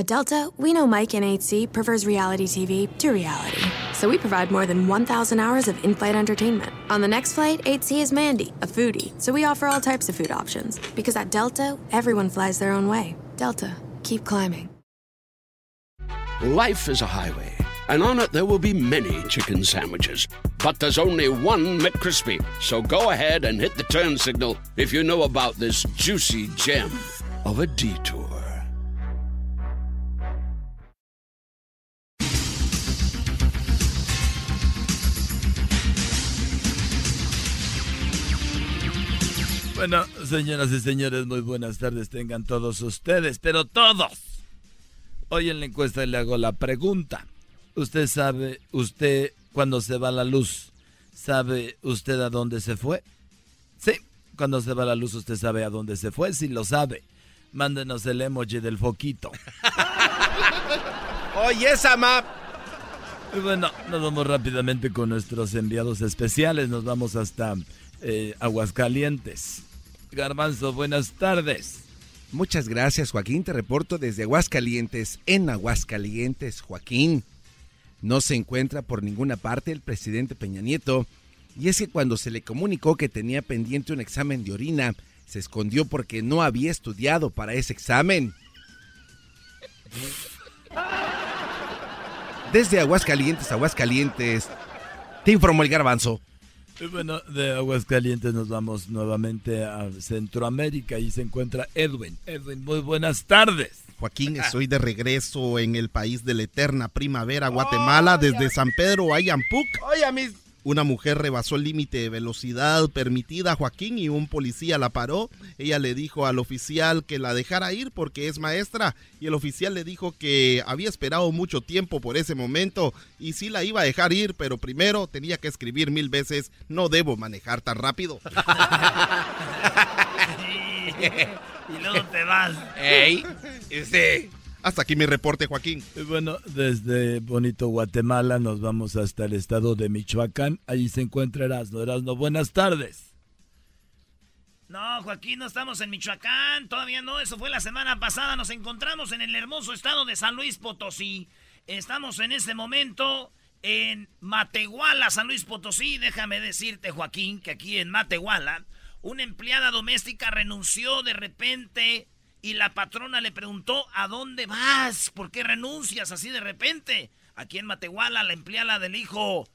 At Delta, we know Mike in 8C prefers reality TV to reality. So we provide more than 1,000 hours of in flight entertainment. On the next flight, 8C is Mandy, a foodie. So we offer all types of food options. Because at Delta, everyone flies their own way. Delta, keep climbing. Life is a highway, and on it there will be many chicken sandwiches. But there's only one McCrispy. So go ahead and hit the turn signal if you know about this juicy gem of a detour. Bueno, señoras y señores, muy buenas tardes tengan todos ustedes, pero todos. Hoy en la encuesta le hago la pregunta. ¿Usted sabe, usted cuando se va la luz, sabe usted a dónde se fue? Sí, cuando se va la luz usted sabe a dónde se fue, si lo sabe. Mándenos el emoji del foquito. Oye, esa map. Bueno, nos vamos rápidamente con nuestros enviados especiales. Nos vamos hasta eh, Aguascalientes. Garbanzo, buenas tardes. Muchas gracias, Joaquín. Te reporto desde Aguascalientes, en Aguascalientes, Joaquín. No se encuentra por ninguna parte el presidente Peña Nieto. Y es que cuando se le comunicó que tenía pendiente un examen de orina, se escondió porque no había estudiado para ese examen. Desde Aguascalientes, Aguascalientes, te informó el garbanzo. Y bueno, de Aguascalientes nos vamos nuevamente a Centroamérica y se encuentra Edwin. Edwin, muy buenas tardes. Joaquín, estoy de regreso en el país de la eterna primavera, Guatemala, desde San Pedro a Ayampuc. Oye, mis Una mujer rebasó el límite de velocidad permitida, Joaquín, y un policía la paró. Ella le dijo al oficial que la dejara ir porque es maestra, y el oficial le dijo que había esperado mucho tiempo por ese momento y sí la iba a dejar ir, pero primero tenía que escribir mil veces, no debo manejar tan rápido. y luego te vas. ¡Ey! Este. Hasta aquí mi reporte, Joaquín. Y bueno, desde bonito Guatemala nos vamos hasta el estado de Michoacán. Allí se encuentra Erasno. Erasno, buenas tardes. No, Joaquín, no estamos en Michoacán. Todavía no, eso fue la semana pasada. Nos encontramos en el hermoso estado de San Luis Potosí. Estamos en este momento en Matehuala, San Luis Potosí. Déjame decirte, Joaquín, que aquí en Matehuala, una empleada doméstica renunció de repente y la patrona le preguntó, ¿a dónde vas? ¿Por qué renuncias así de repente? Aquí en Matehuala, la empleada le dijo,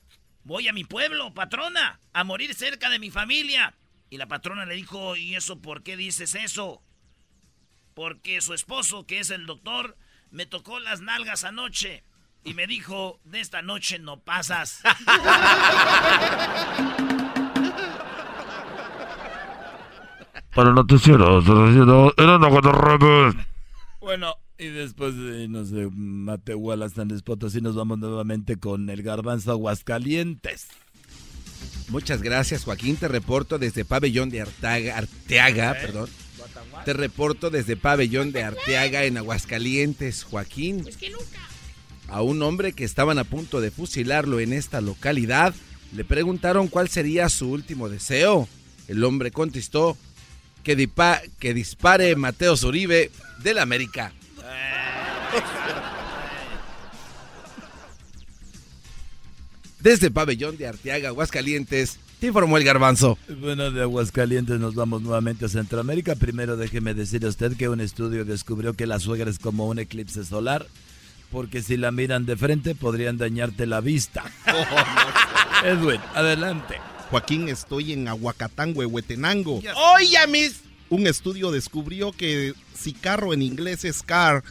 voy a mi pueblo, patrona, a morir cerca de mi familia. Y la patrona le dijo, ¿y eso por qué dices eso? Porque su esposo, que es el doctor, me tocó las nalgas anoche y me dijo, de esta noche no pasas. Para el noticiero, Bueno, y después de irnos de Matehuala, San Luis Potosí, nos vamos nuevamente con el garbanzo Aguascalientes. Muchas gracias, Joaquín. Te reporto desde Pabellón de Artaga, Arteaga, perdón. Te reporto desde Pabellón de Arteaga en Aguascalientes, Joaquín. A un hombre que estaban a punto de fusilarlo en esta localidad, le preguntaron cuál sería su último deseo. El hombre contestó que, dipa- que dispare Mateo Zuribe del América. Desde Pabellón de Arteaga, Aguascalientes, te informó el garbanzo. Bueno, de Aguascalientes nos vamos nuevamente a Centroamérica. Primero déjeme decir a usted que un estudio descubrió que la suegra es como un eclipse solar, porque si la miran de frente podrían dañarte la vista. Edwin, adelante. Joaquín, estoy en Aguacatán, Huehuetenango. Oye, mis. Un estudio descubrió que si carro en inglés es car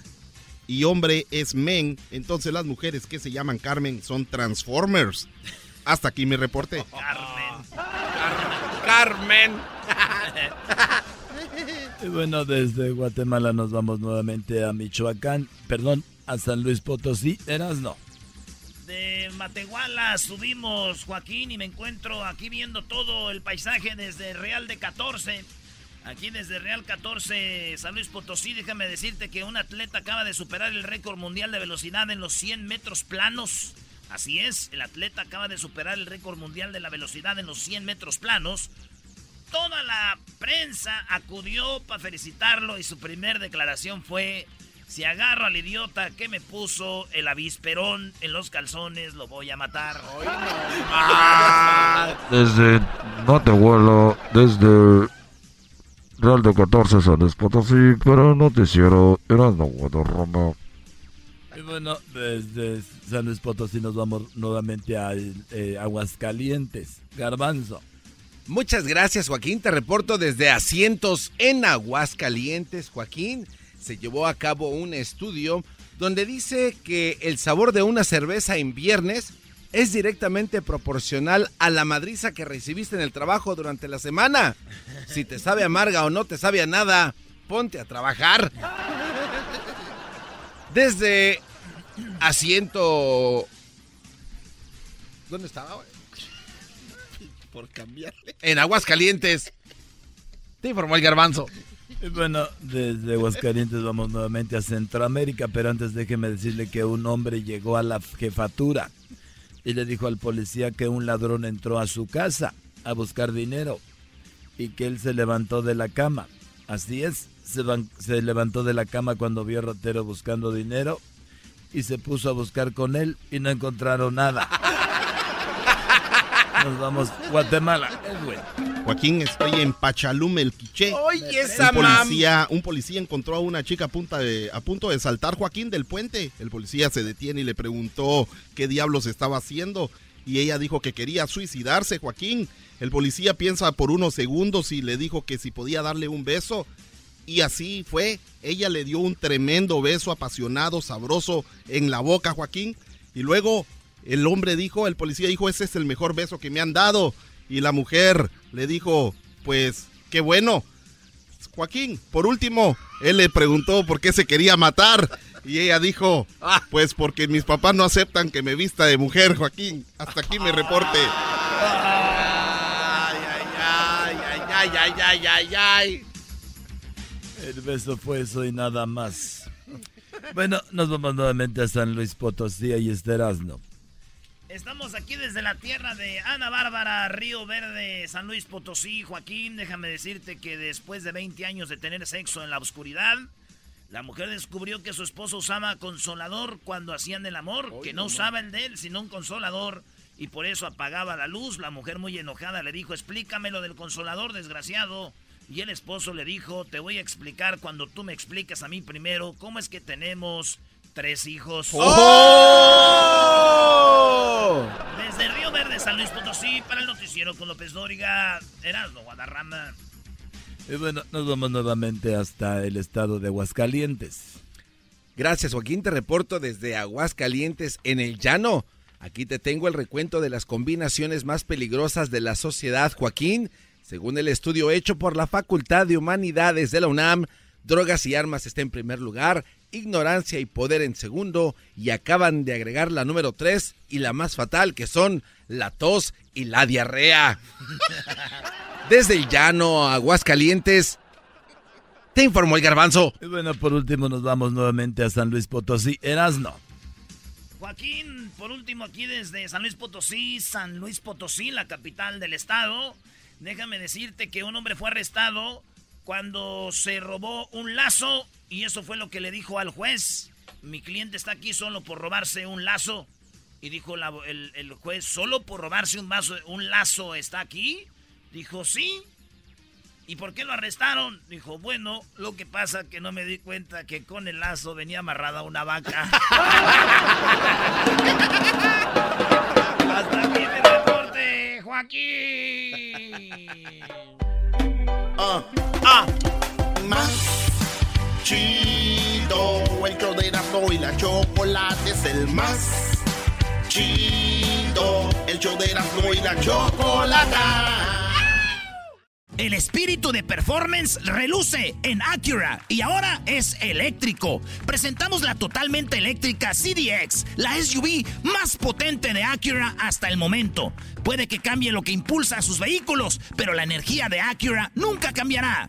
y hombre es men, entonces las mujeres que se llaman Carmen son Transformers. Hasta aquí mi reporte. Carmen. Y bueno, desde Guatemala nos vamos nuevamente a Michoacán, perdón, a San Luis Potosí. Eras no. De Matehuala subimos, Joaquín, y me encuentro aquí viendo todo el paisaje desde Real de 14. Aquí desde Real 14, San Luis Potosí, déjame decirte que un atleta acaba de superar el récord mundial de velocidad en los 100 metros planos. Así es, el atleta acaba de superar el récord mundial de la velocidad en los 100 metros planos. Toda la prensa acudió para felicitarlo y su primer declaración fue, Si agarro al idiota que me puso el avisperón en los calzones, lo voy a matar. Desde No te vuelo, desde Real de 14 San Luis Potosí, para Noticiero Erasmo Guadarrama. Y bueno, desde San Luis Potosí nos vamos nuevamente a eh, Aguascalientes. Garbanzo. Muchas gracias, Joaquín. Te reporto desde Asientos en Aguascalientes, Joaquín. Se llevó a cabo un estudio donde dice que el sabor de una cerveza en viernes es directamente proporcional a la madriza que recibiste en el trabajo durante la semana. Si te sabe amarga o no te sabe a nada, ponte a trabajar. Desde asiento... ¿Dónde estaba? Por cambiarle. En Aguascalientes. Te informó el garbanzo. Bueno, desde Aguascalientes vamos nuevamente a Centroamérica, pero antes déjeme decirle que un hombre llegó a la jefatura y le dijo al policía que un ladrón entró a su casa a buscar dinero y que él se levantó de la cama. Así es, se, levantó de la cama cuando vio a Rotero buscando dinero y se puso a buscar con él y no encontraron nada. Nos vamos Guatemala. Joaquín, estoy en Pachalume, el Quiché. Oye, esa un policía, un policía encontró a una chica a, punta de, a punto de saltar Joaquín del puente. El policía se detiene y le preguntó qué diablos estaba haciendo. Y ella dijo que quería suicidarse, Joaquín. El policía piensa por unos segundos y le dijo que si podía darle un beso. Y así fue. Ella le dio un tremendo beso apasionado, sabroso en la boca, Joaquín. Y luego el hombre dijo, el policía dijo, ese es el mejor beso que me han dado. Y la mujer le dijo, pues, qué bueno. Joaquín, por último, él le preguntó por qué se quería matar. Y ella dijo, pues porque mis papás no aceptan que me vista de mujer, Joaquín. Hasta aquí me reporte. Ay, ay, ay, ay, ay, ay, ay, ay. El beso fue eso y nada más. Bueno, nos vamos nuevamente a San Luis Potosí y Esterasno. Estamos aquí desde la tierra de Ana Bárbara, Río Verde, San Luis Potosí. Joaquín, déjame decirte que después de 20 años de tener sexo en la oscuridad, la mujer descubrió que su esposo usaba consolador cuando hacían el amor, que no usaba el de él, sino un consolador, y por eso apagaba la luz. La mujer muy enojada le dijo, explícame lo del consolador, desgraciado. Y el esposo le dijo, te voy a explicar cuando tú me expliques a mí primero cómo es que tenemos tres hijos. ¡Oh! Desde Río Verde, San Luis Potosí, para el noticiero con López Dóriga, Erasmo Guadarrama. Y bueno, nos vamos nuevamente hasta el estado de Aguascalientes. Gracias, Joaquín. Te reporto desde Aguascalientes, en el llano. Aquí te tengo el recuento de las combinaciones más peligrosas de la sociedad, Joaquín. Según el estudio hecho por la Facultad de Humanidades de la UNAM, drogas y armas está en primer lugar, ignorancia y poder en segundo, y acaban de agregar la número tres y la más fatal, que son la tos y la diarrea. Desde el llano a Aguascalientes, te informó el garbanzo. Y bueno, por último nos vamos nuevamente a San Luis Potosí, Erasno. Joaquín, por último aquí desde San Luis Potosí, San Luis Potosí, la capital del estado. Déjame decirte que un hombre fue arrestado cuando se robó un lazo y eso fue lo que le dijo al juez. Mi cliente está aquí solo por robarse un lazo. Y dijo el, juez, ¿solo por robarse un, vaso, un lazo está aquí? Dijo, sí. ¿Y por qué lo arrestaron? Dijo, bueno, lo que pasa que no me di cuenta que con el lazo venía amarrada una vaca. Hasta aquí el reporte, Joaquín. Ah, ah, más chido. El show de Erasmo y la chocolate es el más chido. El show de Erasmo y la chocolate. El espíritu de performance reluce en Acura y ahora es eléctrico. Presentamos la totalmente eléctrica CDX, la SUV más potente de Acura hasta el momento. Puede que cambie lo que impulsa a sus vehículos, pero la energía de Acura nunca cambiará.